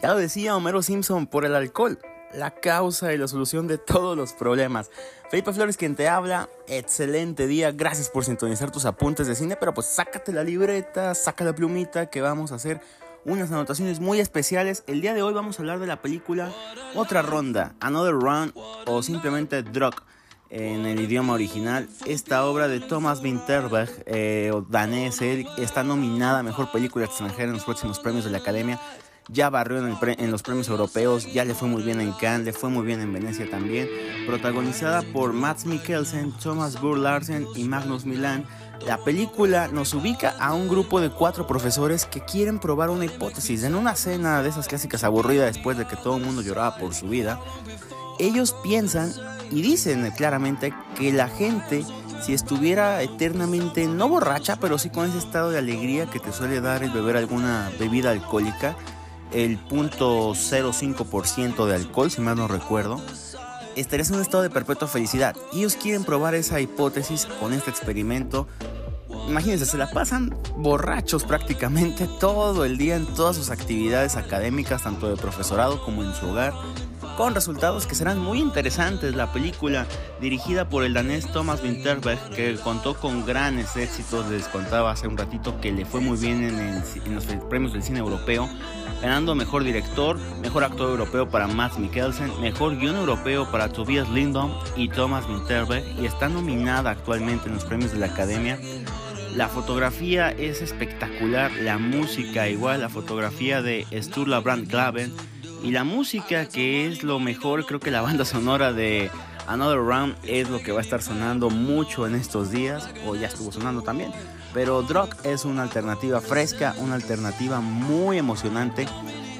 Ya lo decía Homero Simpson por el alcohol, la causa y la solución de todos los problemas. Felipe Flores quien te habla, excelente día, gracias por sintonizar tus apuntes de cine, pero pues sácate la libreta, saca la plumita que vamos a hacer unas anotaciones muy especiales. El día de hoy vamos a hablar de la película Otra Ronda, Another Run o simplemente Drug en el idioma original. Esta obra de Thomas Winterberg, eh, danés, está nominada a Mejor Película Extranjera en los próximos premios de la Academia ya barrió en, los premios europeos, ya le fue muy bien en Cannes, le fue muy bien en Venecia también. Protagonizada por Max Mikkelsen, Thomas Burr Larsen y Magnus Milan, la película nos ubica a un grupo de cuatro profesores que quieren probar una hipótesis. En una cena de esas clásicas aburridas después de que todo el mundo lloraba por su vida, ellos piensan y dicen claramente que la gente si estuviera eternamente no borracha, pero sí con ese estado de alegría que te suele dar el beber alguna bebida alcohólica, el .05% de alcohol, si mal no recuerdo, estarías en un estado de perpetua felicidad. Y ellos quieren probar esa hipótesis con este experimento. Imagínense, se la pasan borrachos prácticamente todo el día en todas sus actividades académicas, tanto de profesorado como en su hogar con resultados que serán muy interesantes. La película, dirigida por el danés Thomas Winterberg, que contó con grandes éxitos, les contaba hace un ratito que le fue muy bien en, los premios del cine europeo, ganando mejor director, mejor actor europeo para Max Mikkelsen, mejor guion europeo para Tobias Lindom y Thomas Winterberg, y está nominada actualmente en los premios de la Academia. La fotografía es espectacular, la música igual, la fotografía de Sturla Brandt Glaven y la música, que es lo mejor, creo que la banda sonora de Another Round es lo que va a estar sonando mucho en estos días, o ya estuvo sonando también. Pero Drug es una alternativa fresca, una alternativa muy emocionante.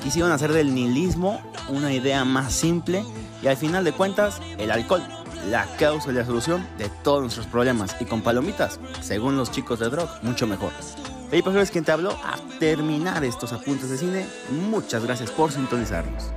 Quisieron hacer del nihilismo una idea más simple y al final de cuentas, el alcohol, la causa y la solución de todos nuestros problemas. Y con palomitas, según los chicos de Drug, mucho mejor. Felipe es quien te habló a terminar estos apuntes de cine. Muchas gracias por sintonizarnos.